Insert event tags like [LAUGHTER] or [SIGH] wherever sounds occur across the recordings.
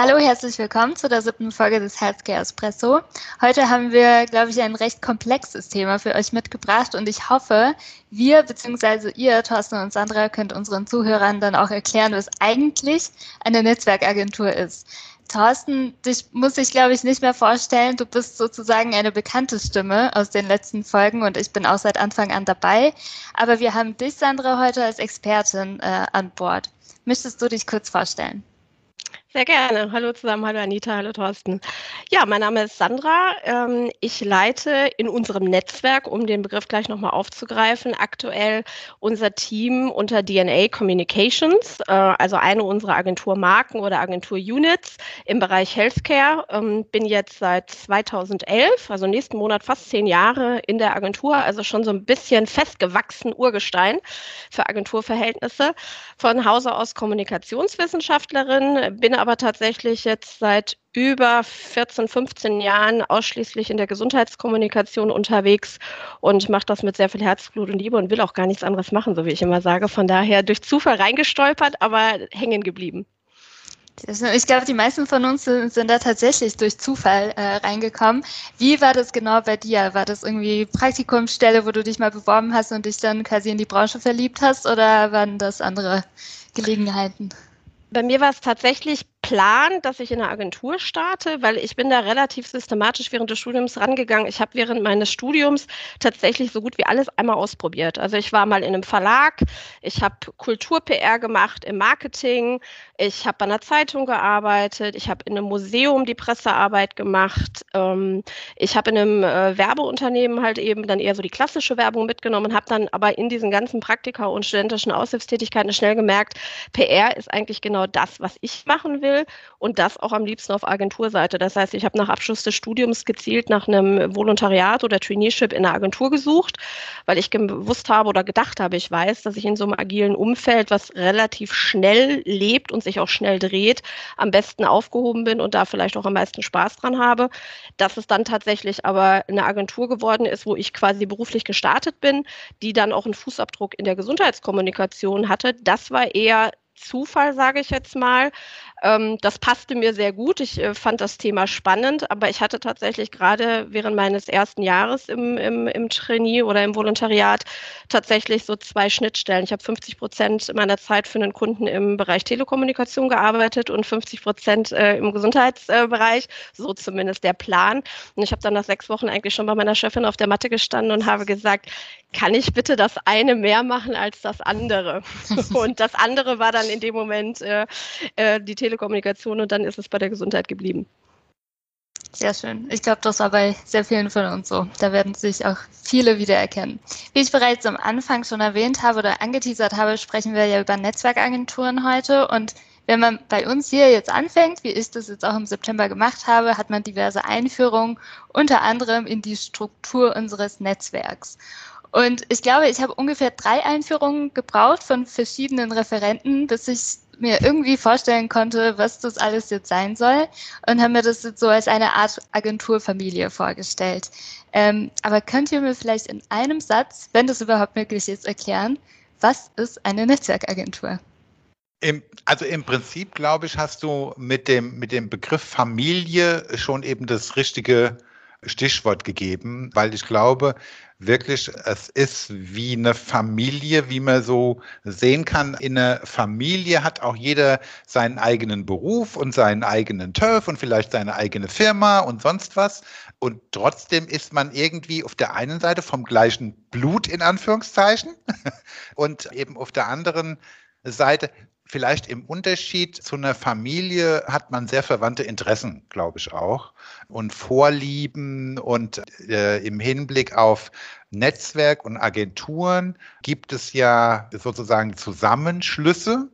Hallo, herzlich willkommen zu der siebten Folge des Healthcare Espresso. Heute haben wir, glaube ich, ein recht komplexes Thema für euch mitgebracht und ich hoffe, wir bzw. ihr, Thorsten und Sandra, könnt unseren Zuhörern dann auch erklären, was eigentlich eine Netzwerkagentur ist. Thorsten, dich muss ich, glaube ich, nicht mehr vorstellen. Du bist sozusagen eine bekannte Stimme aus den letzten Folgen und ich bin auch seit Anfang an dabei. Aber wir haben dich, Sandra, heute als Expertin äh, an Bord. Möchtest du dich kurz vorstellen? Sehr gerne. Hallo zusammen, hallo Anita, hallo Thorsten. Ja, mein Name ist Sandra. Ähm, ich leite in unserem Netzwerk, um den Begriff gleich nochmal aufzugreifen, aktuell unser Team unter DNA Communications, äh, also eine unserer Agenturmarken oder Agentur-Units im Bereich Healthcare. Ähm, bin jetzt seit 2011, also nächsten Monat fast zehn Jahre in der Agentur, also schon so ein bisschen festgewachsen Urgestein für Agenturverhältnisse. Von Hause aus Kommunikationswissenschaftlerin, bin aber tatsächlich jetzt seit über 14, 15 Jahren ausschließlich in der Gesundheitskommunikation unterwegs und mache das mit sehr viel Herzblut und Liebe und will auch gar nichts anderes machen, so wie ich immer sage. Von daher durch Zufall reingestolpert, aber hängen geblieben. Ich glaube, die meisten von uns sind, sind da tatsächlich durch Zufall äh, reingekommen. Wie war das genau bei dir? War das irgendwie Praktikumsstelle, wo du dich mal beworben hast und dich dann quasi in die Branche verliebt hast oder waren das andere Gelegenheiten? Bei mir war es tatsächlich Plan, dass ich in einer Agentur starte, weil ich bin da relativ systematisch während des Studiums rangegangen. Ich habe während meines Studiums tatsächlich so gut wie alles einmal ausprobiert. Also ich war mal in einem Verlag, ich habe Kultur-PR gemacht im Marketing, ich habe bei einer Zeitung gearbeitet, ich habe in einem Museum die Pressearbeit gemacht, ähm, ich habe in einem äh, Werbeunternehmen halt eben dann eher so die klassische Werbung mitgenommen, habe dann aber in diesen ganzen Praktika und studentischen Aushilfstätigkeiten schnell gemerkt, PR ist eigentlich genau das, was ich machen will und das auch am liebsten auf Agenturseite. Das heißt, ich habe nach Abschluss des Studiums gezielt nach einem Volontariat oder Traineeship in einer Agentur gesucht, weil ich gewusst habe oder gedacht habe, ich weiß, dass ich in so einem agilen Umfeld, was relativ schnell lebt und sich auch schnell dreht, am besten aufgehoben bin und da vielleicht auch am meisten Spaß dran habe. Dass es dann tatsächlich aber eine Agentur geworden ist, wo ich quasi beruflich gestartet bin, die dann auch einen Fußabdruck in der Gesundheitskommunikation hatte, das war eher Zufall, sage ich jetzt mal. Ähm, das passte mir sehr gut. Ich äh, fand das Thema spannend, aber ich hatte tatsächlich gerade während meines ersten Jahres im, im, im Trainee oder im Volontariat tatsächlich so zwei Schnittstellen. Ich habe 50 Prozent meiner Zeit für einen Kunden im Bereich Telekommunikation gearbeitet und 50 Prozent äh, im Gesundheitsbereich, so zumindest der Plan. Und ich habe dann nach sechs Wochen eigentlich schon bei meiner Chefin auf der Matte gestanden und habe gesagt, kann ich bitte das eine mehr machen als das andere? [LAUGHS] und das andere war dann in dem Moment äh, äh, die Telekommunikation und dann ist es bei der Gesundheit geblieben. Sehr schön. Ich glaube, das war bei sehr vielen von uns so. Da werden sich auch viele wiedererkennen. Wie ich bereits am Anfang schon erwähnt habe oder angeteasert habe, sprechen wir ja über Netzwerkagenturen heute. Und wenn man bei uns hier jetzt anfängt, wie ich das jetzt auch im September gemacht habe, hat man diverse Einführungen, unter anderem in die Struktur unseres Netzwerks. Und ich glaube, ich habe ungefähr drei Einführungen gebraucht von verschiedenen Referenten, bis ich mir irgendwie vorstellen konnte, was das alles jetzt sein soll und habe mir das jetzt so als eine Art Agenturfamilie vorgestellt. Ähm, aber könnt ihr mir vielleicht in einem Satz, wenn das überhaupt möglich ist, erklären, was ist eine Netzwerkagentur? Im, also im Prinzip, glaube ich, hast du mit dem, mit dem Begriff Familie schon eben das richtige Stichwort gegeben, weil ich glaube, wirklich, es ist wie eine Familie, wie man so sehen kann. In einer Familie hat auch jeder seinen eigenen Beruf und seinen eigenen Turf und vielleicht seine eigene Firma und sonst was. Und trotzdem ist man irgendwie auf der einen Seite vom gleichen Blut in Anführungszeichen [LAUGHS] und eben auf der anderen Seite vielleicht im Unterschied zu einer Familie hat man sehr verwandte Interessen, glaube ich auch, und Vorlieben und äh, im Hinblick auf Netzwerk und Agenturen gibt es ja sozusagen Zusammenschlüsse.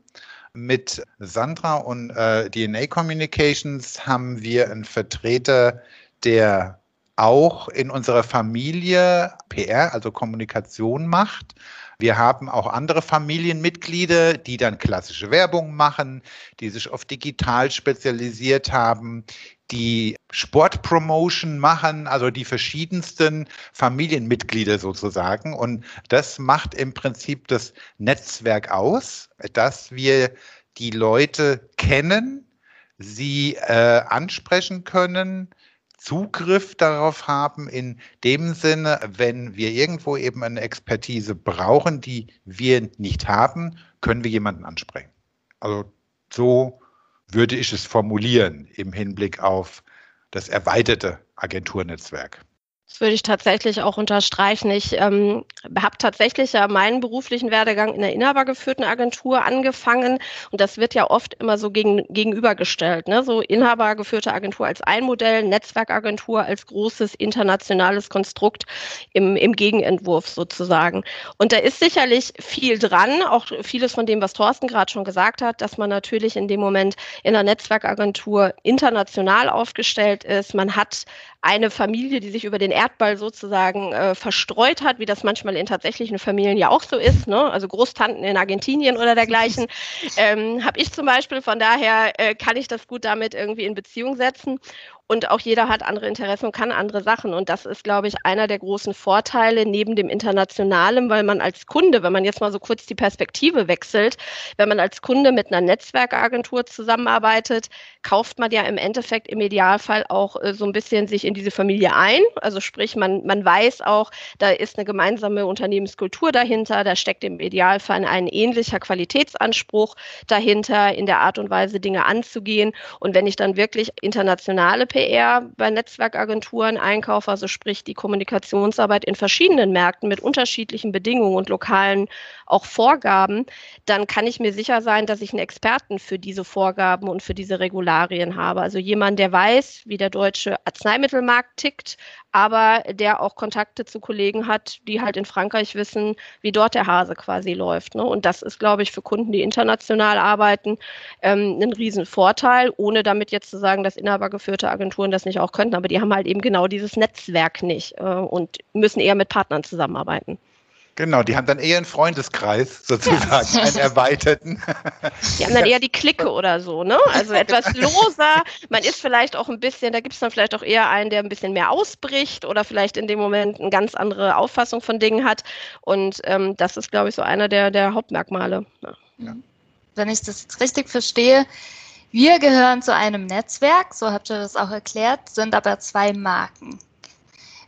Mit Sandra und äh, DNA Communications haben wir einen Vertreter der auch in unserer Familie PR, also Kommunikation macht. Wir haben auch andere Familienmitglieder, die dann klassische Werbung machen, die sich auf digital spezialisiert haben, die Sportpromotion machen, also die verschiedensten Familienmitglieder sozusagen. Und das macht im Prinzip das Netzwerk aus, dass wir die Leute kennen, sie äh, ansprechen können, Zugriff darauf haben, in dem Sinne, wenn wir irgendwo eben eine Expertise brauchen, die wir nicht haben, können wir jemanden ansprechen. Also so würde ich es formulieren im Hinblick auf das erweiterte Agenturnetzwerk. Das würde ich tatsächlich auch unterstreichen. Ich ähm, habe tatsächlich ja meinen beruflichen Werdegang in der inhabergeführten Agentur angefangen und das wird ja oft immer so gegen, gegenübergestellt. Ne? So inhabergeführte Agentur als ein Modell, Netzwerkagentur als großes internationales Konstrukt im, im Gegenentwurf sozusagen. Und da ist sicherlich viel dran, auch vieles von dem, was Thorsten gerade schon gesagt hat, dass man natürlich in dem Moment in der Netzwerkagentur international aufgestellt ist. Man hat eine Familie, die sich über den Erdball sozusagen äh, verstreut hat, wie das manchmal in tatsächlichen Familien ja auch so ist, ne? also Großtanten in Argentinien oder dergleichen, [LAUGHS] ähm, habe ich zum Beispiel. Von daher äh, kann ich das gut damit irgendwie in Beziehung setzen. Und auch jeder hat andere Interessen und kann andere Sachen. Und das ist, glaube ich, einer der großen Vorteile neben dem Internationalen, weil man als Kunde, wenn man jetzt mal so kurz die Perspektive wechselt, wenn man als Kunde mit einer Netzwerkagentur zusammenarbeitet, kauft man ja im Endeffekt im Idealfall auch äh, so ein bisschen sich in diese Familie ein. Also sprich, man, man weiß auch, da ist eine gemeinsame Unternehmenskultur dahinter, da steckt im Idealfall ein ähnlicher Qualitätsanspruch dahinter, in der Art und Weise Dinge anzugehen. Und wenn ich dann wirklich internationale PR bei Netzwerkagenturen einkaufe, also sprich die Kommunikationsarbeit in verschiedenen Märkten mit unterschiedlichen Bedingungen und lokalen auch Vorgaben, dann kann ich mir sicher sein, dass ich einen Experten für diese Vorgaben und für diese Regularien habe. Also jemand, der weiß, wie der deutsche Arzneimittelmarkt tickt, aber der auch Kontakte zu Kollegen hat, die halt in Frankreich wissen, wie dort der Hase quasi läuft. Ne? Und das ist, glaube ich, für Kunden, die international arbeiten, ähm, ein Riesenvorteil, ohne damit jetzt zu sagen, dass inhabergeführte Agenturen das nicht auch könnten. Aber die haben halt eben genau dieses Netzwerk nicht äh, und müssen eher mit Partnern zusammenarbeiten. Genau, die haben dann eher einen Freundeskreis sozusagen, ja. einen erweiterten. Die haben dann eher die Clique oder so, ne? Also [LAUGHS] etwas loser. Man ist vielleicht auch ein bisschen, da gibt es dann vielleicht auch eher einen, der ein bisschen mehr ausbricht oder vielleicht in dem Moment eine ganz andere Auffassung von Dingen hat. Und ähm, das ist, glaube ich, so einer der, der Hauptmerkmale. Ja. Wenn ich das jetzt richtig verstehe, wir gehören zu einem Netzwerk, so habt ihr das auch erklärt, sind aber zwei Marken.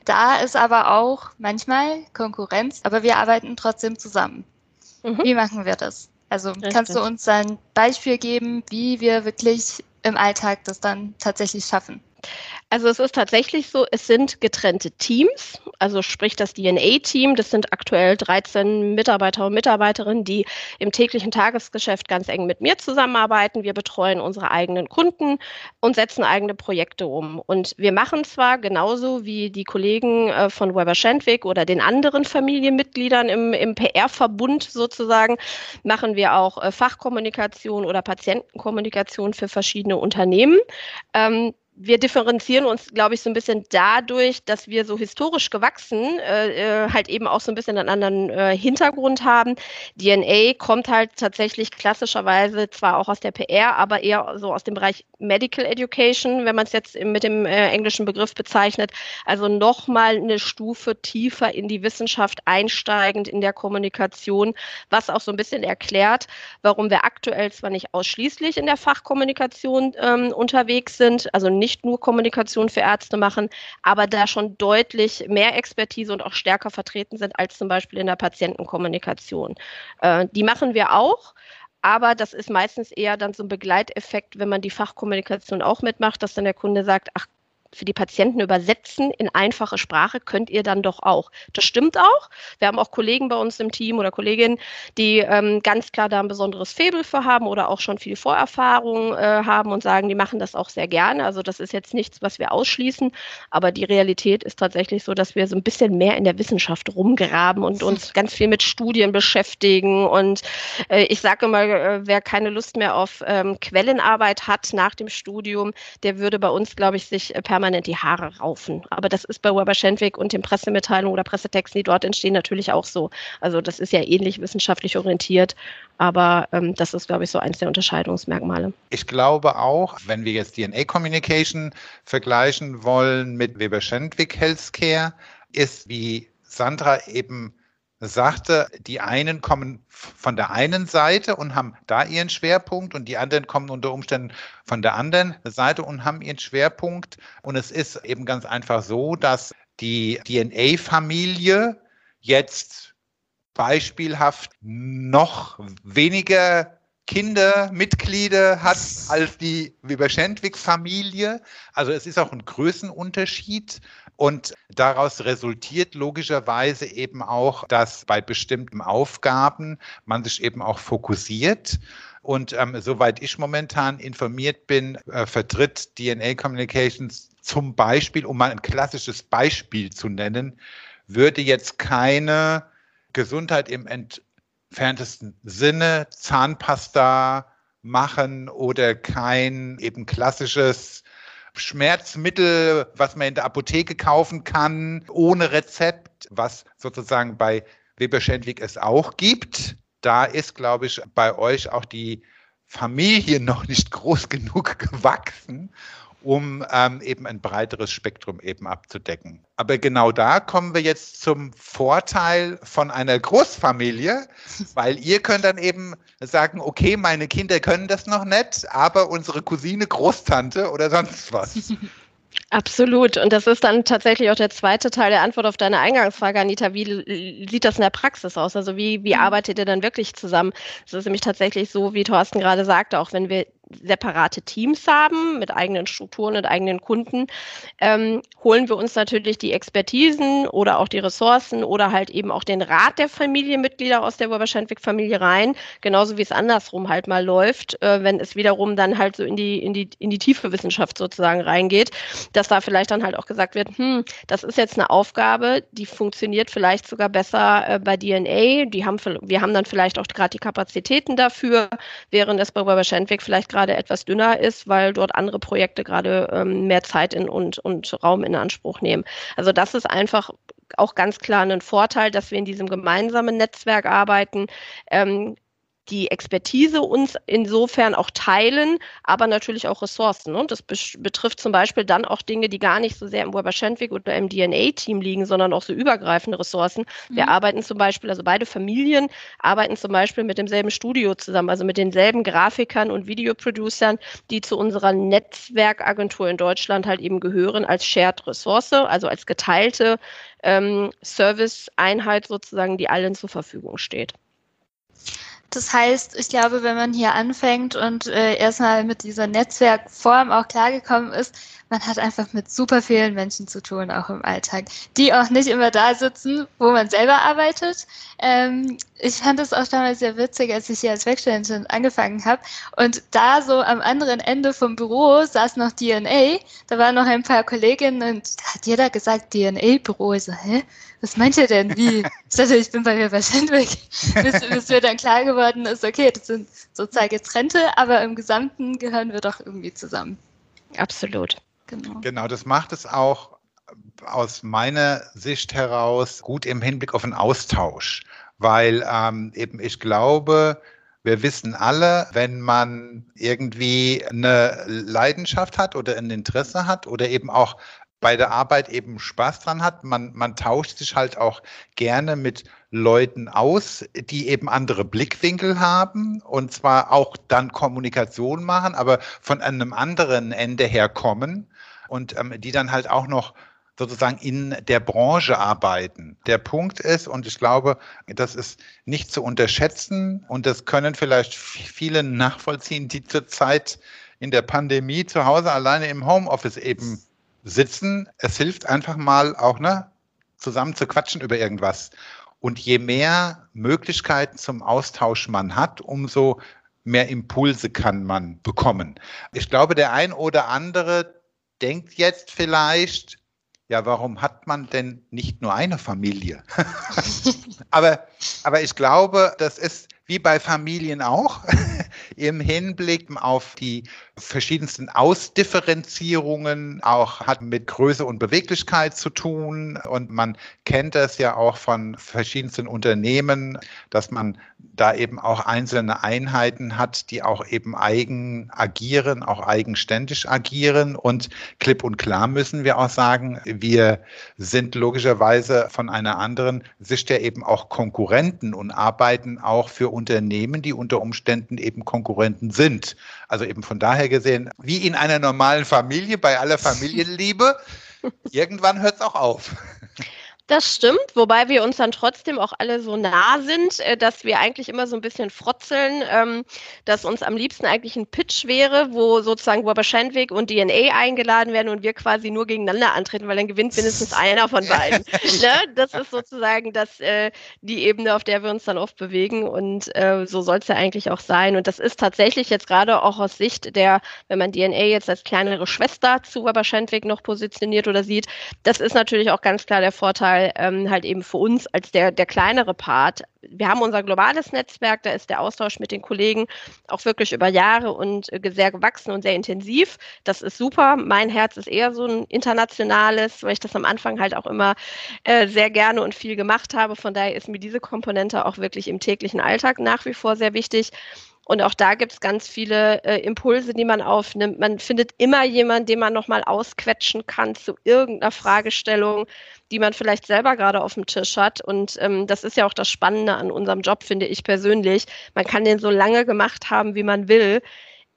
Da ist aber auch manchmal Konkurrenz, aber wir arbeiten trotzdem zusammen. Mhm. Wie machen wir das? Also Richtig. kannst du uns ein Beispiel geben, wie wir wirklich im Alltag das dann tatsächlich schaffen? Also es ist tatsächlich so, es sind getrennte Teams, also sprich das DNA-Team, das sind aktuell 13 Mitarbeiter und Mitarbeiterinnen, die im täglichen Tagesgeschäft ganz eng mit mir zusammenarbeiten. Wir betreuen unsere eigenen Kunden und setzen eigene Projekte um. Und wir machen zwar genauso wie die Kollegen äh, von Weber Schendwick oder den anderen Familienmitgliedern im, im PR-Verbund sozusagen, machen wir auch äh, Fachkommunikation oder Patientenkommunikation für verschiedene Unternehmen. Ähm, wir differenzieren uns, glaube ich, so ein bisschen dadurch, dass wir so historisch gewachsen äh, äh, halt eben auch so ein bisschen einen anderen äh, Hintergrund haben. DNA kommt halt tatsächlich klassischerweise zwar auch aus der PR, aber eher so aus dem Bereich Medical Education, wenn man es jetzt mit dem äh, englischen Begriff bezeichnet. Also nochmal eine Stufe tiefer in die Wissenschaft einsteigend in der Kommunikation, was auch so ein bisschen erklärt, warum wir aktuell zwar nicht ausschließlich in der Fachkommunikation ähm, unterwegs sind, also nicht nicht nur Kommunikation für Ärzte machen, aber da schon deutlich mehr Expertise und auch stärker vertreten sind als zum Beispiel in der Patientenkommunikation. Äh, die machen wir auch. Aber das ist meistens eher dann so ein Begleiteffekt, wenn man die Fachkommunikation auch mitmacht, dass dann der Kunde sagt, ach für die Patienten übersetzen in einfache Sprache könnt ihr dann doch auch. Das stimmt auch. Wir haben auch Kollegen bei uns im Team oder Kolleginnen, die ähm, ganz klar da ein besonderes Faible für haben oder auch schon viel Vorerfahrung äh, haben und sagen, die machen das auch sehr gerne. Also das ist jetzt nichts, was wir ausschließen, aber die Realität ist tatsächlich so, dass wir so ein bisschen mehr in der Wissenschaft rumgraben und uns ganz viel mit Studien beschäftigen. Und äh, ich sage mal, äh, wer keine Lust mehr auf ähm, Quellenarbeit hat nach dem Studium, der würde bei uns, glaube ich, sich per permanent die Haare raufen. Aber das ist bei Weber Schendwick und den Pressemitteilungen oder Pressetexten, die dort entstehen, natürlich auch so. Also das ist ja ähnlich wissenschaftlich orientiert, aber ähm, das ist, glaube ich, so eins der Unterscheidungsmerkmale. Ich glaube auch, wenn wir jetzt DNA Communication vergleichen wollen mit Weber Schendwick Healthcare, ist wie Sandra eben sagte, die einen kommen von der einen Seite und haben da ihren Schwerpunkt und die anderen kommen unter Umständen von der anderen Seite und haben ihren Schwerpunkt. Und es ist eben ganz einfach so, dass die DNA-Familie jetzt beispielhaft noch weniger Kindermitglieder hat als die Weber-Schendwick-Familie. Also es ist auch ein Größenunterschied. Und daraus resultiert logischerweise eben auch, dass bei bestimmten Aufgaben man sich eben auch fokussiert. Und ähm, soweit ich momentan informiert bin, äh, vertritt DNA Communications zum Beispiel, um mal ein klassisches Beispiel zu nennen, würde jetzt keine Gesundheit im entferntesten Sinne, Zahnpasta machen oder kein eben klassisches Schmerzmittel, was man in der Apotheke kaufen kann, ohne Rezept, was sozusagen bei Weber Schendwick es auch gibt. Da ist, glaube ich, bei euch auch die Familie [LAUGHS] noch nicht groß genug gewachsen, um ähm, eben ein breiteres Spektrum eben abzudecken. Aber genau da kommen wir jetzt zum Vorteil von einer Großfamilie, [LAUGHS] weil ihr könnt dann eben sagen, okay, meine Kinder können das noch nicht, aber unsere Cousine, Großtante oder sonst was. [LAUGHS] Absolut. Und das ist dann tatsächlich auch der zweite Teil der Antwort auf deine Eingangsfrage, Anita. Wie sieht das in der Praxis aus? Also wie, wie mhm. arbeitet ihr dann wirklich zusammen? Es ist nämlich tatsächlich so, wie Thorsten gerade sagte, auch wenn wir separate Teams haben mit eigenen Strukturen und eigenen Kunden, ähm, holen wir uns natürlich die Expertisen oder auch die Ressourcen oder halt eben auch den Rat der Familienmitglieder aus der Weber-Schendwick-Familie rein, genauso wie es andersrum halt mal läuft, äh, wenn es wiederum dann halt so in die, in die, in die tiefe Wissenschaft sozusagen reingeht, dass da vielleicht dann halt auch gesagt wird, hm, das ist jetzt eine Aufgabe, die funktioniert vielleicht sogar besser äh, bei DNA, die haben, wir haben dann vielleicht auch gerade die Kapazitäten dafür, während es bei Weber-Schendwick vielleicht gerade etwas dünner ist, weil dort andere Projekte gerade ähm, mehr Zeit in und, und Raum in Anspruch nehmen. Also das ist einfach auch ganz klar ein Vorteil, dass wir in diesem gemeinsamen Netzwerk arbeiten. Ähm, die Expertise uns insofern auch teilen, aber natürlich auch Ressourcen. Und das betrifft zum Beispiel dann auch Dinge, die gar nicht so sehr im Weber Schendwick oder im DNA-Team liegen, sondern auch so übergreifende Ressourcen. Wir mhm. arbeiten zum Beispiel, also beide Familien arbeiten zum Beispiel mit demselben Studio zusammen, also mit denselben Grafikern und Videoproducern, die zu unserer Netzwerkagentur in Deutschland halt eben gehören als Shared Ressource, also als geteilte ähm, Service-Einheit sozusagen, die allen zur Verfügung steht. Das heißt, ich glaube, wenn man hier anfängt und äh, erstmal mit dieser Netzwerkform auch klargekommen ist, man hat einfach mit super vielen Menschen zu tun, auch im Alltag, die auch nicht immer da sitzen, wo man selber arbeitet. Ähm, ich fand es auch damals sehr witzig, als ich hier als Werkstudentin angefangen habe. Und da so am anderen Ende vom Büro saß noch DNA. Da waren noch ein paar Kolleginnen und da hat jeder gesagt, DNA-Büro. Ich so, hä? Was meint ihr denn? Wie? Ich dachte, ich bin bei mir bei Sandwich. bis, bis mir dann klar geworden ist, okay, das sind sozusagen getrennte, aber im Gesamten gehören wir doch irgendwie zusammen. Absolut. Genau. Genau, das macht es auch aus meiner Sicht heraus gut im Hinblick auf einen Austausch, weil ähm, eben ich glaube, wir wissen alle, wenn man irgendwie eine Leidenschaft hat oder ein Interesse hat oder eben auch bei der Arbeit eben Spaß dran hat. Man, man tauscht sich halt auch gerne mit Leuten aus, die eben andere Blickwinkel haben und zwar auch dann Kommunikation machen, aber von einem anderen Ende her kommen und ähm, die dann halt auch noch sozusagen in der Branche arbeiten. Der Punkt ist, und ich glaube, das ist nicht zu unterschätzen und das können vielleicht viele nachvollziehen, die zurzeit in der Pandemie zu Hause alleine im Homeoffice eben sitzen. Es hilft einfach mal auch, ne, zusammen zu quatschen über irgendwas. Und je mehr Möglichkeiten zum Austausch man hat, umso mehr Impulse kann man bekommen. Ich glaube, der ein oder andere denkt jetzt vielleicht, ja, warum hat man denn nicht nur eine Familie? [LAUGHS] aber, aber ich glaube, das ist wie bei Familien auch [LAUGHS] im Hinblick auf die verschiedensten Ausdifferenzierungen, auch hat mit Größe und Beweglichkeit zu tun. Und man kennt das ja auch von verschiedensten Unternehmen, dass man da eben auch einzelne Einheiten hat, die auch eben eigen agieren, auch eigenständig agieren. Und klipp und klar müssen wir auch sagen, wir sind logischerweise von einer anderen Sicht ja eben auch Konkurrenten und arbeiten auch für Unternehmen, die unter Umständen eben Konkurrenten sind. Also eben von daher gesehen, wie in einer normalen Familie, bei aller Familienliebe, [LAUGHS] irgendwann hört es auch auf. Das stimmt, wobei wir uns dann trotzdem auch alle so nah sind, äh, dass wir eigentlich immer so ein bisschen frotzeln, ähm, dass uns am liebsten eigentlich ein Pitch wäre, wo sozusagen Weber Schendwick und DNA eingeladen werden und wir quasi nur gegeneinander antreten, weil dann gewinnt mindestens einer von beiden. [LAUGHS] ne? Das ist sozusagen das, äh, die Ebene, auf der wir uns dann oft bewegen und äh, so soll es ja eigentlich auch sein. Und das ist tatsächlich jetzt gerade auch aus Sicht der, wenn man DNA jetzt als kleinere Schwester zu Weber Schendwick noch positioniert oder sieht, das ist natürlich auch ganz klar der Vorteil, Fall ähm, halt eben für uns als der, der kleinere Part. Wir haben unser globales Netzwerk, da ist der Austausch mit den Kollegen auch wirklich über Jahre und äh, sehr gewachsen und sehr intensiv. Das ist super. Mein Herz ist eher so ein internationales, weil ich das am Anfang halt auch immer äh, sehr gerne und viel gemacht habe. Von daher ist mir diese Komponente auch wirklich im täglichen Alltag nach wie vor sehr wichtig. Und auch da gibt es ganz viele äh, Impulse, die man aufnimmt. Man findet immer jemanden, den man nochmal ausquetschen kann zu irgendeiner Fragestellung, die man vielleicht selber gerade auf dem Tisch hat. Und ähm, das ist ja auch das Spannende an unserem Job, finde ich persönlich. Man kann den so lange gemacht haben, wie man will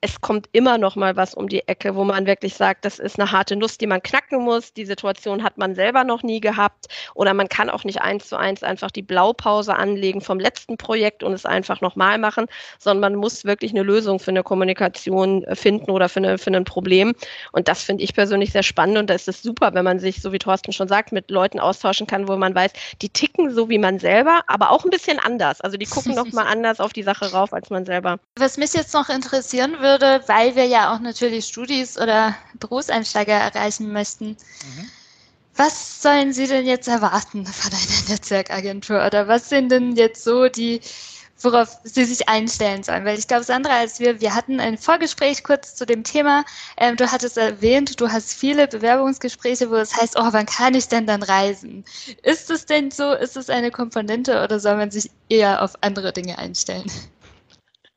es kommt immer noch mal was um die Ecke, wo man wirklich sagt, das ist eine harte Nuss, die man knacken muss. Die Situation hat man selber noch nie gehabt. Oder man kann auch nicht eins zu eins einfach die Blaupause anlegen vom letzten Projekt und es einfach nochmal machen, sondern man muss wirklich eine Lösung für eine Kommunikation äh, finden oder für, eine, für ein Problem. Und das finde ich persönlich sehr spannend. Und da ist es super, wenn man sich, so wie Thorsten schon sagt, mit Leuten austauschen kann, wo man weiß, die ticken so wie man selber, aber auch ein bisschen anders. Also die gucken [LAUGHS] noch mal anders auf die Sache rauf als man selber. Was mich jetzt noch interessieren würde, würde, weil wir ja auch natürlich Studis oder Berufseinsteiger erreichen möchten. Mhm. Was sollen Sie denn jetzt erwarten von einer [LAUGHS] Netzwerkagentur? Oder was sind denn jetzt so die, worauf Sie sich einstellen sollen? Weil ich glaube, Sandra, als wir, wir hatten ein Vorgespräch kurz zu dem Thema. Ähm, du hattest erwähnt, du hast viele Bewerbungsgespräche, wo es heißt, oh, wann kann ich denn dann reisen? Ist es denn so? Ist es eine Komponente oder soll man sich eher auf andere Dinge einstellen?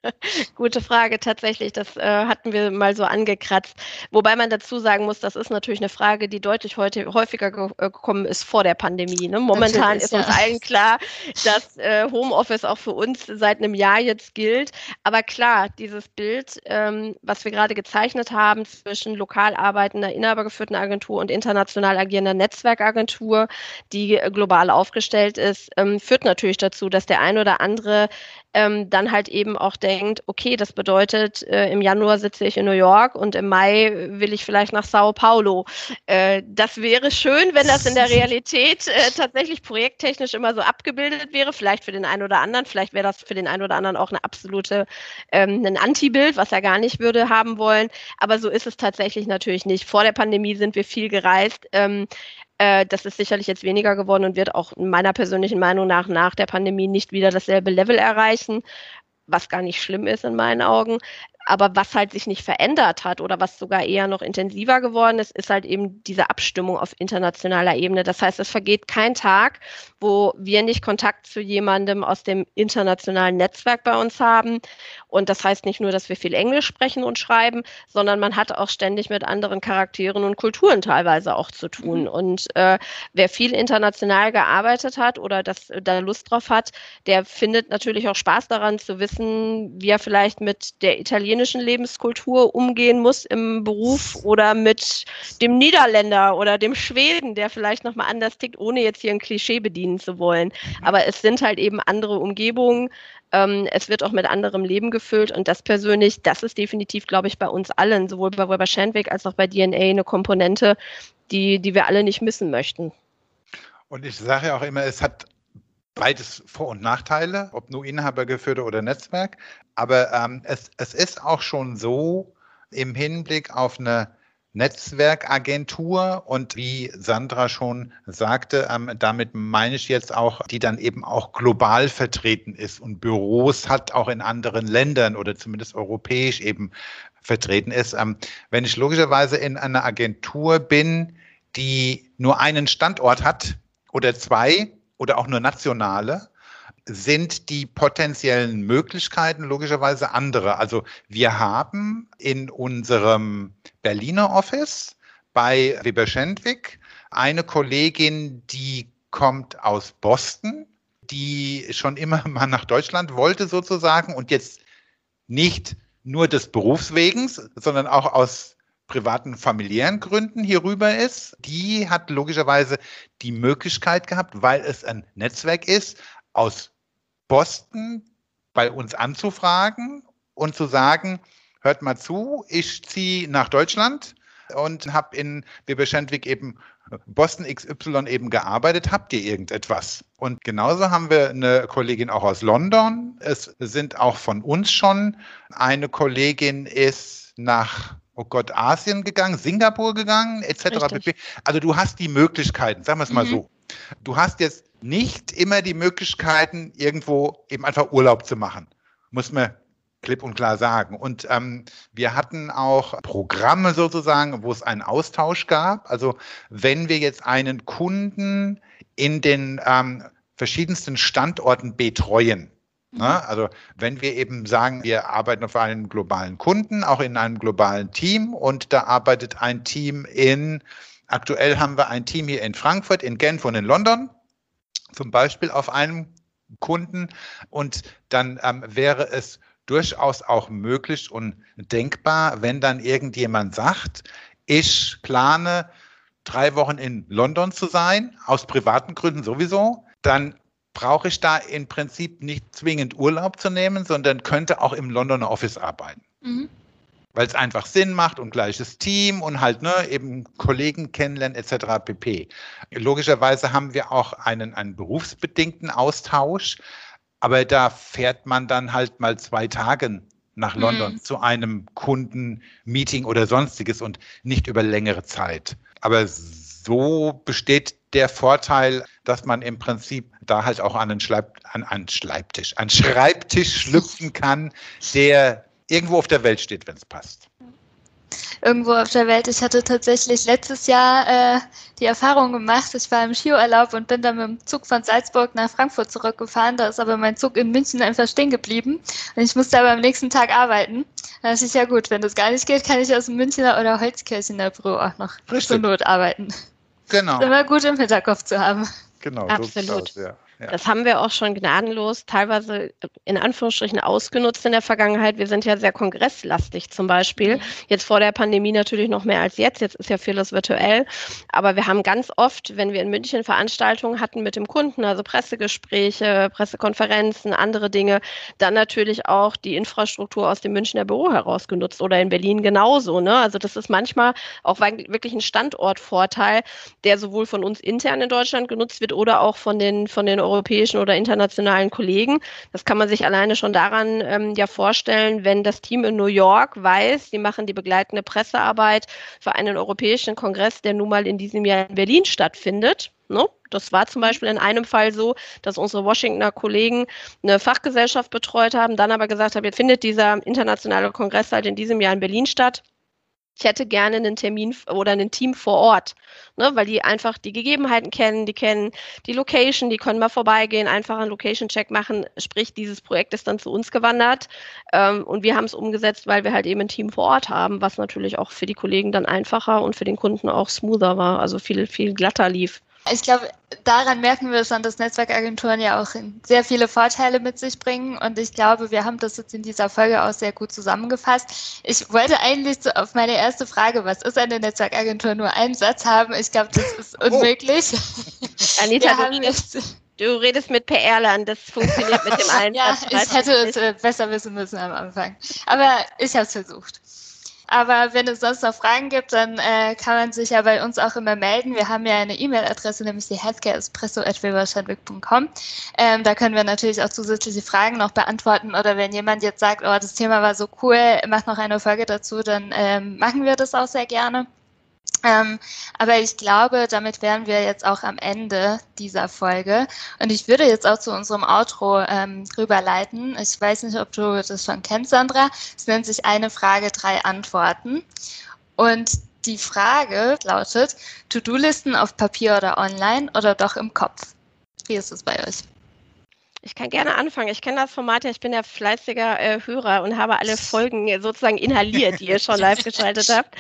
[LAUGHS] Gute Frage, tatsächlich. Das äh, hatten wir mal so angekratzt. Wobei man dazu sagen muss, das ist natürlich eine Frage, die deutlich heute, häufiger ge äh, gekommen ist vor der Pandemie. Ne? Momentan ist uns allen klar, dass äh, Homeoffice auch für uns seit einem Jahr jetzt gilt. Aber klar, dieses Bild, ähm, was wir gerade gezeichnet haben zwischen lokal arbeitender, inhabergeführten Agentur und international agierender Netzwerkagentur, die global aufgestellt ist, ähm, führt natürlich dazu, dass der ein oder andere ähm, dann halt eben auch denkt, okay, das bedeutet, äh, im Januar sitze ich in New York und im Mai will ich vielleicht nach Sao Paulo. Äh, das wäre schön, wenn das in der Realität äh, tatsächlich projekttechnisch immer so abgebildet wäre. Vielleicht für den einen oder anderen, vielleicht wäre das für den einen oder anderen auch eine absolute ähm, ein Antibild, was er gar nicht würde haben wollen. Aber so ist es tatsächlich natürlich nicht. Vor der Pandemie sind wir viel gereist. Ähm, äh, das ist sicherlich jetzt weniger geworden und wird auch meiner persönlichen Meinung nach nach der Pandemie nicht wieder dasselbe Level erreichen, was gar nicht schlimm ist in meinen Augen. Aber was halt sich nicht verändert hat oder was sogar eher noch intensiver geworden ist, ist halt eben diese Abstimmung auf internationaler Ebene. Das heißt, es vergeht kein Tag, wo wir nicht Kontakt zu jemandem aus dem internationalen Netzwerk bei uns haben. Und das heißt nicht nur, dass wir viel Englisch sprechen und schreiben, sondern man hat auch ständig mit anderen Charakteren und Kulturen teilweise auch zu tun. Mhm. Und äh, wer viel international gearbeitet hat oder das da Lust drauf hat, der findet natürlich auch Spaß daran zu wissen, wie er vielleicht mit der italienischen Lebenskultur umgehen muss im Beruf oder mit dem Niederländer oder dem Schweden, der vielleicht nochmal anders tickt, ohne jetzt hier ein Klischee bedienen zu wollen. Mhm. Aber es sind halt eben andere Umgebungen, ähm, es wird auch mit anderem Leben gefüllt und das persönlich, das ist definitiv, glaube ich, bei uns allen, sowohl bei Weber Shandwick als auch bei DNA eine Komponente, die, die wir alle nicht missen möchten. Und ich sage ja auch immer, es hat beides Vor- und Nachteile, ob nur Inhabergeführte oder Netzwerk. Aber ähm, es, es ist auch schon so im Hinblick auf eine Netzwerkagentur und wie Sandra schon sagte, ähm, damit meine ich jetzt auch, die dann eben auch global vertreten ist und Büros hat auch in anderen Ländern oder zumindest europäisch eben vertreten ist. Ähm, wenn ich logischerweise in einer Agentur bin, die nur einen Standort hat oder zwei oder auch nur nationale, sind die potenziellen Möglichkeiten logischerweise andere. Also wir haben in unserem Berliner Office bei Weber Schendwick eine Kollegin, die kommt aus Boston, die schon immer [LAUGHS] mal nach Deutschland wollte sozusagen und jetzt nicht nur des Berufswegens, sondern auch aus privaten familiären Gründen hier rüber ist. Die hat logischerweise die Möglichkeit gehabt, weil es ein Netzwerk ist, aus Boston bei uns anzufragen und zu sagen, hört mal zu, ich ziehe nach Deutschland und habe in Weber-Schendwick eben Boston XY eben gearbeitet, habt ihr irgendetwas? Und genauso haben wir eine Kollegin auch aus London. Es sind auch von uns schon. Eine Kollegin ist nach oh Gott, Asien gegangen, Singapur gegangen, etc. Also du hast die Möglichkeiten, sagen wir es mal mhm. so. Du hast jetzt nicht immer die Möglichkeiten, irgendwo eben einfach Urlaub zu machen. Muss man klipp und klar sagen. Und ähm, wir hatten auch Programme sozusagen, wo es einen Austausch gab. Also wenn wir jetzt einen Kunden in den ähm, verschiedensten Standorten betreuen, Ne? Mhm. Also wenn wir eben sagen, wir arbeiten auf einen globalen Kunden, auch in einem globalen Team und da arbeitet ein Team in, aktuell haben wir ein Team hier in Frankfurt, in Genf und in London, zum Beispiel auf einem Kunden und dann ähm, wäre es durchaus auch möglich und denkbar, wenn dann irgendjemand sagt, ich plane drei Wochen in London zu sein, aus privaten Gründen sowieso, dann brauche ich da im Prinzip nicht zwingend Urlaub zu nehmen, sondern könnte auch im Londoner Office arbeiten. Mhm. Weil es einfach Sinn macht und gleiches Team und halt ne, eben Kollegen kennenlernen etc. pp. Logischerweise haben wir auch einen, einen berufsbedingten Austausch, aber da fährt man dann halt mal zwei Tage nach London mhm. zu einem Kundenmeeting oder sonstiges und nicht über längere Zeit. Aber so besteht der Vorteil, dass man im Prinzip da halt auch an einen, Schleib, an einen Schreibtisch, an Schreibtisch schlüpfen kann, der irgendwo auf der Welt steht, wenn es passt. Irgendwo auf der Welt. Ich hatte tatsächlich letztes Jahr äh, die Erfahrung gemacht, ich war im Skiurlaub und bin dann mit dem Zug von Salzburg nach Frankfurt zurückgefahren. Da ist aber mein Zug in München einfach stehen geblieben und ich musste aber am nächsten Tag arbeiten. Da dachte ich, ja gut, wenn das gar nicht geht, kann ich aus dem Münchner oder Holzkirchener Büro auch noch Richtig. zur Not arbeiten. Genau. ist immer gut im Hinterkopf zu haben. Genau, absolut. So ja. Ja. Das haben wir auch schon gnadenlos, teilweise in Anführungsstrichen ausgenutzt in der Vergangenheit. Wir sind ja sehr kongresslastig zum Beispiel. Mhm. Jetzt vor der Pandemie natürlich noch mehr als jetzt. Jetzt ist ja vieles virtuell. Aber wir haben ganz oft, wenn wir in München Veranstaltungen hatten mit dem Kunden, also Pressegespräche, Pressekonferenzen, andere Dinge, dann natürlich auch die Infrastruktur aus dem Münchner Büro heraus genutzt oder in Berlin genauso. Ne? Also das ist manchmal auch wirklich ein Standortvorteil, der sowohl von uns intern in Deutschland genutzt wird oder auch von den, von den europäischen oder internationalen Kollegen. Das kann man sich alleine schon daran ähm, ja vorstellen, wenn das Team in New York weiß, sie machen die begleitende Pressearbeit für einen europäischen Kongress, der nun mal in diesem Jahr in Berlin stattfindet. No? Ne? Das war zum Beispiel in einem Fall so, dass unsere Washingtoner Kollegen eine Fachgesellschaft betreut haben, dann aber gesagt haben, jetzt findet dieser internationale Kongress halt in diesem Jahr in Berlin statt ich hätte gerne einen Termin oder ein Team vor Ort, ne, weil die einfach die Gegebenheiten kennen, die kennen die Location, die können mal vorbeigehen, einfach einen Location-Check machen. Sprich, dieses Projekt ist dann zu uns gewandert ähm, und wir haben es umgesetzt, weil wir halt eben ein Team vor Ort haben, was natürlich auch für die Kollegen dann einfacher und für den Kunden auch smoother war, also viel, viel glatter lief. Ich glaube, daran merken wir schon, dass Netzwerkagenturen ja auch sehr viele Vorteile mit sich bringen. Und ich glaube, wir haben das jetzt in dieser Folge auch sehr gut zusammengefasst. Ich wollte eigentlich so auf meine erste Frage, was ist eine Netzwerkagentur, nur einen Satz haben. Ich glaube, das ist oh. unmöglich. Oh. Anita, du redest, du redest, mit PR-Lern, das funktioniert mit dem [LAUGHS] einen. ja, ich hätte es äh, besser wissen müssen am Anfang. Aber ich habe es versucht. Aber wenn es sonst noch Fragen gibt, dann äh, kann man sich ja bei uns auch immer melden. Wir haben ja eine E-Mail-Adresse, nämlich die healthcareespresso.weberstadtwig.com. Ähm, da können wir natürlich auch zusätzliche Fragen noch beantworten. Oder wenn jemand jetzt sagt, oh, das Thema war so cool, macht noch eine Folge dazu, dann ähm, machen wir das auch sehr gerne. Ähm, aber ich glaube, damit wären wir jetzt auch am Ende dieser Folge. Und ich würde jetzt auch zu unserem Outro ähm, rüberleiten. Ich weiß nicht, ob du das schon kennst, Sandra. Es nennt sich eine Frage, drei Antworten. Und die Frage lautet, To-Do-Listen auf Papier oder online oder doch im Kopf? Wie ist es bei euch? Ich kann gerne anfangen. Ich kenne das Format ja, ich bin ja fleißiger äh, Hörer und habe alle Folgen sozusagen inhaliert, die ihr schon live geschaltet habt.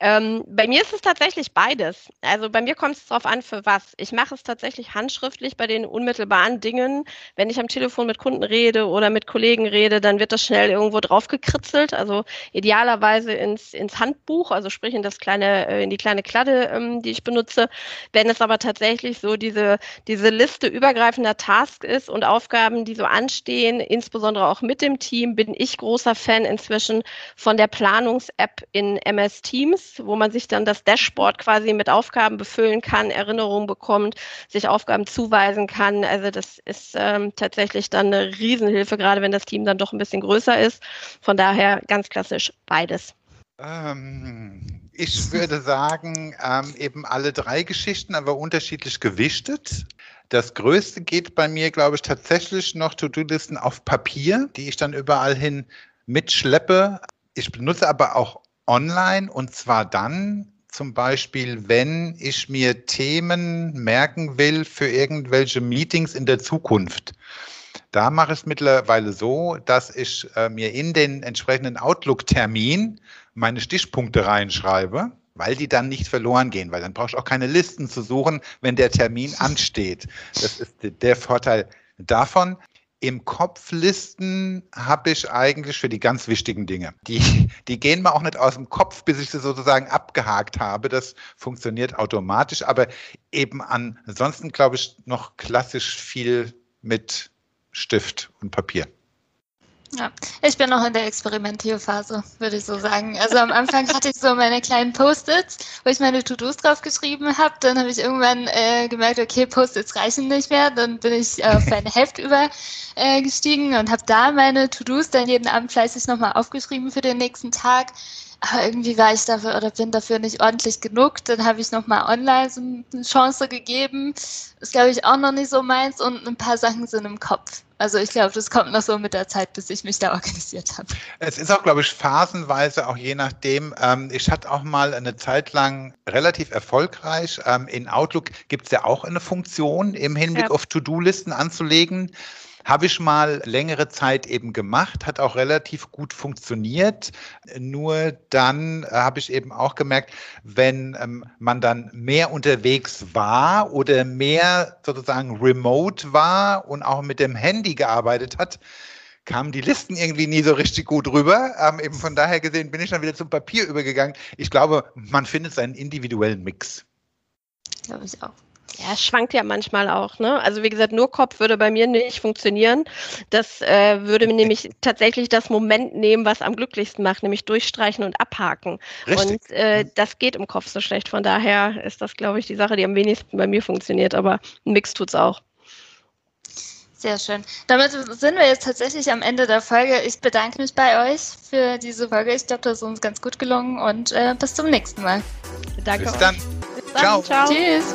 Ähm, bei mir ist es tatsächlich beides. Also bei mir kommt es darauf an, für was. Ich mache es tatsächlich handschriftlich bei den unmittelbaren Dingen. Wenn ich am Telefon mit Kunden rede oder mit Kollegen rede, dann wird das schnell irgendwo drauf gekritzelt. Also idealerweise ins, ins Handbuch, also sprich in das kleine, äh, in die kleine Kladde, ähm, die ich benutze. Wenn es aber tatsächlich so diese, diese Liste übergreifender Tasks ist und auch Aufgaben, die so anstehen, insbesondere auch mit dem Team, bin ich großer Fan inzwischen von der Planungs-App in MS Teams, wo man sich dann das Dashboard quasi mit Aufgaben befüllen kann, Erinnerungen bekommt, sich Aufgaben zuweisen kann. Also das ist ähm, tatsächlich dann eine Riesenhilfe, gerade wenn das Team dann doch ein bisschen größer ist. Von daher ganz klassisch beides. Ähm, ich würde sagen, ähm, eben alle drei Geschichten, aber unterschiedlich gewichtet. Das Größte geht bei mir, glaube ich, tatsächlich noch To-Do-Listen auf Papier, die ich dann überall hin mitschleppe. Ich benutze aber auch online und zwar dann zum Beispiel, wenn ich mir Themen merken will für irgendwelche Meetings in der Zukunft. Da mache ich es mittlerweile so, dass ich äh, mir in den entsprechenden Outlook-Termin meine Stichpunkte reinschreibe weil die dann nicht verloren gehen, weil dann brauchst du auch keine Listen zu suchen, wenn der Termin [LAUGHS] ansteht. Das ist der Vorteil davon. Im Kopflisten habe ich eigentlich für die ganz wichtigen Dinge. Die, die gehen mir auch nicht aus dem Kopf, bis ich sie sozusagen abgehakt habe. Das funktioniert automatisch, aber eben ansonsten glaube ich noch klassisch viel mit Stift und Papier. Ja, ich bin noch in der Experimentierphase, würde ich so sagen. Also am Anfang hatte ich so meine kleinen Post-its, wo ich meine To-Dos drauf geschrieben habe. Dann habe ich irgendwann äh, gemerkt, okay, Post-its reichen nicht mehr. Dann bin ich auf ein Heft [LAUGHS] übergestiegen äh, und habe da meine To-Dos dann jeden Abend fleißig nochmal aufgeschrieben für den nächsten Tag. Aber irgendwie war ich dafür oder bin dafür nicht ordentlich genug. Dann habe ich nochmal online so eine Chance gegeben. Ist, glaube ich, auch noch nicht so meins und ein paar Sachen sind im Kopf. Also ich glaube, das kommt noch so mit der Zeit, bis ich mich da organisiert habe. Es ist auch, glaube ich, phasenweise, auch je nachdem. Ähm, ich hatte auch mal eine Zeit lang relativ erfolgreich. Ähm, in Outlook gibt es ja auch eine Funktion im Hinblick ja. auf To-Do-Listen anzulegen. Habe ich mal längere Zeit eben gemacht, hat auch relativ gut funktioniert. Nur dann habe ich eben auch gemerkt, wenn ähm, man dann mehr unterwegs war oder mehr sozusagen remote war und auch mit dem Handy gearbeitet hat, kamen die Listen irgendwie nie so richtig gut rüber. Ähm, eben von daher gesehen bin ich dann wieder zum Papier übergegangen. Ich glaube, man findet seinen individuellen Mix. Glaube ich auch. Ja, es schwankt ja manchmal auch. Ne? Also wie gesagt, nur Kopf würde bei mir nicht funktionieren. Das äh, würde mir nämlich [LAUGHS] tatsächlich das Moment nehmen, was am glücklichsten macht, nämlich durchstreichen und abhaken. Richtig. Und äh, das geht im Kopf so schlecht. Von daher ist das, glaube ich, die Sache, die am wenigsten bei mir funktioniert. Aber ein Mix tut's auch. Sehr schön. Damit sind wir jetzt tatsächlich am Ende der Folge. Ich bedanke mich bei euch für diese Folge. Ich glaube, das ist uns ganz gut gelungen und äh, bis zum nächsten Mal. Danke. Bis dann. Bis dann. Ciao. Ciao. Tschüss.